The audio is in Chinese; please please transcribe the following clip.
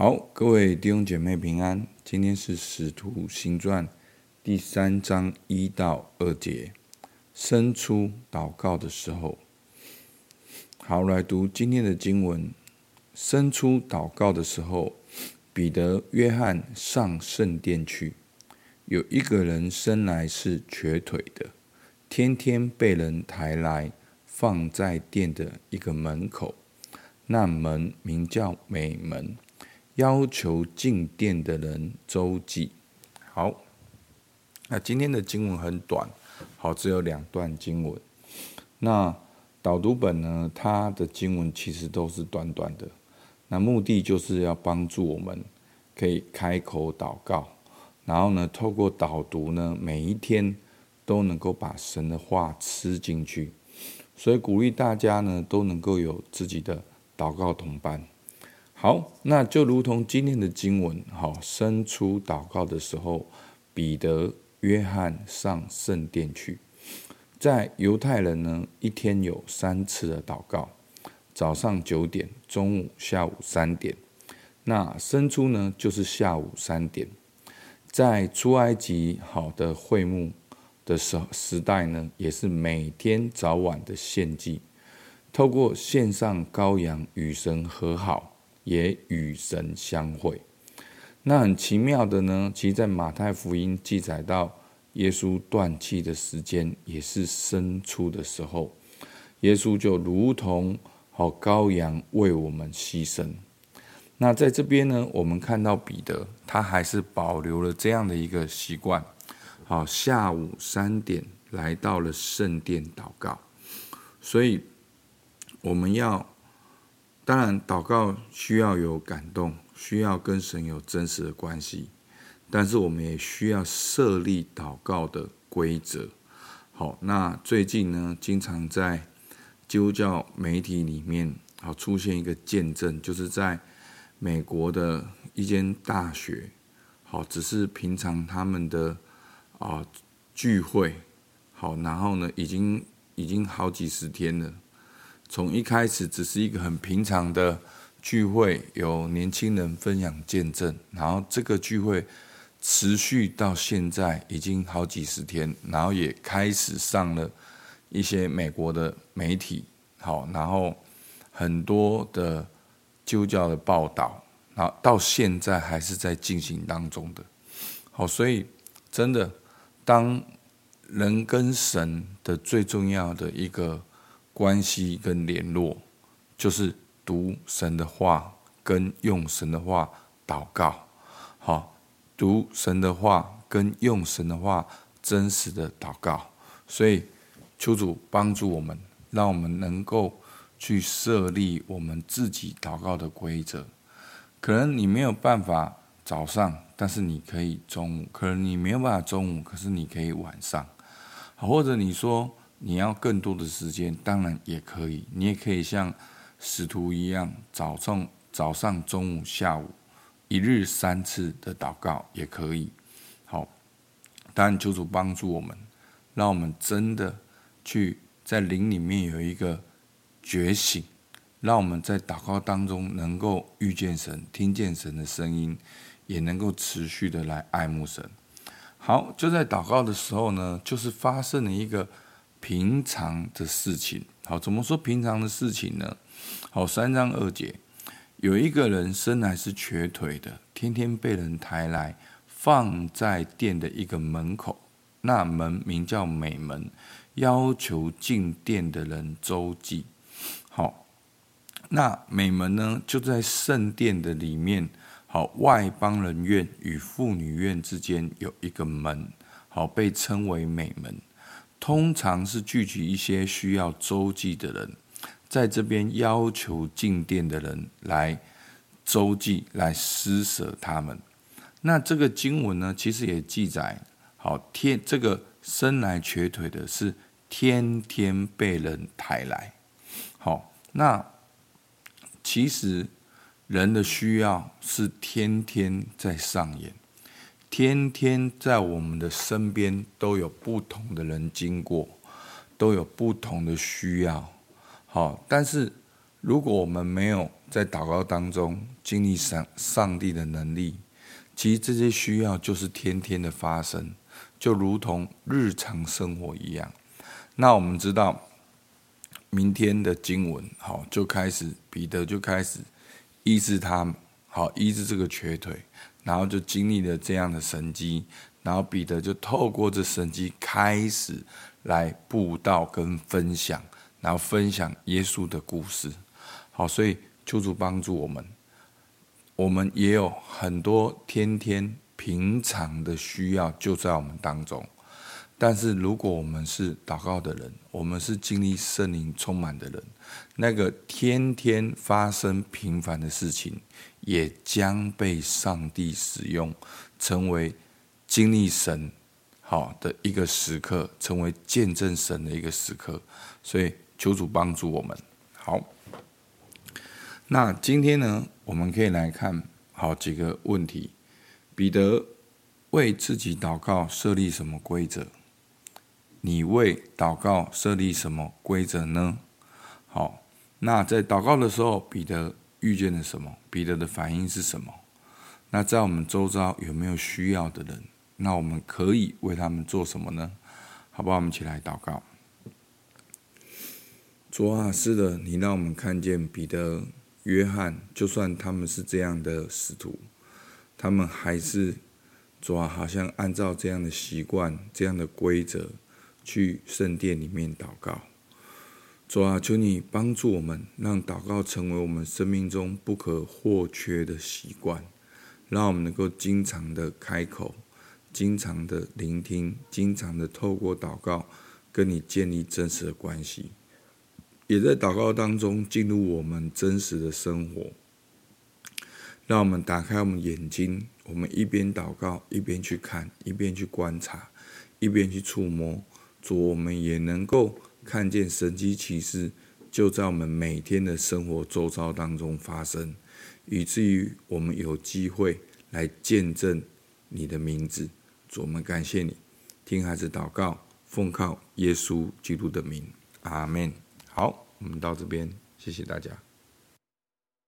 好，各位弟兄姐妹平安。今天是《使徒行传》第三章一到二节，生出祷告的时候。好，来读今天的经文。生出祷告的时候，彼得、约翰上圣殿去。有一个人生来是瘸腿的，天天被人抬来，放在殿的一个门口。那门名叫美门。要求进殿的人周济。好，那今天的经文很短，好，只有两段经文。那导读本呢，它的经文其实都是短短的。那目的就是要帮助我们可以开口祷告，然后呢，透过导读呢，每一天都能够把神的话吃进去。所以鼓励大家呢，都能够有自己的祷告同伴。好，那就如同今天的经文，好，生出祷告的时候，彼得、约翰上圣殿去。在犹太人呢，一天有三次的祷告：早上九点、中午、下午三点。那生出呢，就是下午三点。在出埃及好的会幕的时时代呢，也是每天早晚的献祭，透过献上羔羊与神和好。也与神相会。那很奇妙的呢，其实在马太福音记载到耶稣断气的时间，也是生出的时候。耶稣就如同好羔羊为我们牺牲。那在这边呢，我们看到彼得，他还是保留了这样的一个习惯。好，下午三点来到了圣殿祷告。所以我们要。当然，祷告需要有感动，需要跟神有真实的关系，但是我们也需要设立祷告的规则。好，那最近呢，经常在基督教媒体里面，好出现一个见证，就是在美国的一间大学，好，只是平常他们的啊聚会，好，然后呢，已经已经好几十天了。从一开始只是一个很平常的聚会，有年轻人分享见证，然后这个聚会持续到现在已经好几十天，然后也开始上了一些美国的媒体，好，然后很多的基督教的报道，然后到现在还是在进行当中的，好，所以真的，当人跟神的最重要的一个。关系跟联络，就是读神的话，跟用神的话祷告。好，读神的话，跟用神的话真实的祷告。所以，求主帮助我们，让我们能够去设立我们自己祷告的规则。可能你没有办法早上，但是你可以中午；可能你没有办法中午，可是你可以晚上。好，或者你说。你要更多的时间，当然也可以。你也可以像使徒一样，早上、早上、中午、下午，一日三次的祷告也可以。好，当然求主帮助我们，让我们真的去在灵里面有一个觉醒，让我们在祷告当中能够遇见神，听见神的声音，也能够持续的来爱慕神。好，就在祷告的时候呢，就是发生了一个。平常的事情，好，怎么说平常的事情呢？好，三章二节，有一个人生来是瘸腿的，天天被人抬来，放在店的一个门口，那门名叫美门，要求进店的人周济。好，那美门呢，就在圣殿的里面，好，外邦人院与妇女院之间有一个门，好，被称为美门。通常是聚集一些需要周济的人，在这边要求进殿的人来周济，来施舍他们。那这个经文呢，其实也记载，好天这个生来瘸腿的是天天被人抬来。好，那其实人的需要是天天在上演。天天在我们的身边都有不同的人经过，都有不同的需要。好，但是如果我们没有在祷告当中经历上上帝的能力。其实这些需要就是天天的发生，就如同日常生活一样。那我们知道，明天的经文好就开始，彼得就开始医治他，好医治这个瘸腿，然后就经历了这样的神迹，然后彼得就透过这神迹开始来布道跟分享，然后分享耶稣的故事。好，所以求主帮助我们。我们也有很多天天平常的需要就在我们当中，但是如果我们是祷告的人，我们是经历圣灵充满的人，那个天天发生平凡的事情，也将被上帝使用，成为经历神好的一个时刻，成为见证神的一个时刻。所以求主帮助我们。好。那今天呢，我们可以来看好几个问题。彼得为自己祷告设立什么规则？你为祷告设立什么规则呢？好，那在祷告的时候，彼得遇见了什么？彼得的反应是什么？那在我们周遭有没有需要的人？那我们可以为他们做什么呢？好不好？我们一起来祷告。主啊，是的，你让我们看见彼得。约翰，就算他们是这样的使徒，他们还是主啊，好像按照这样的习惯、这样的规则去圣殿里面祷告。主啊，求你帮助我们，让祷告成为我们生命中不可或缺的习惯，让我们能够经常的开口，经常的聆听，经常的透过祷告跟你建立真实的关系。也在祷告当中进入我们真实的生活，让我们打开我们眼睛，我们一边祷告，一边去看，一边去观察，一边去触摸，主，我们也能够看见神迹奇事就在我们每天的生活周遭当中发生，以至于我们有机会来见证你的名字。主，我们感谢你，听孩子祷告，奉靠耶稣基督的名，阿门。好，我们到这边，谢谢大家。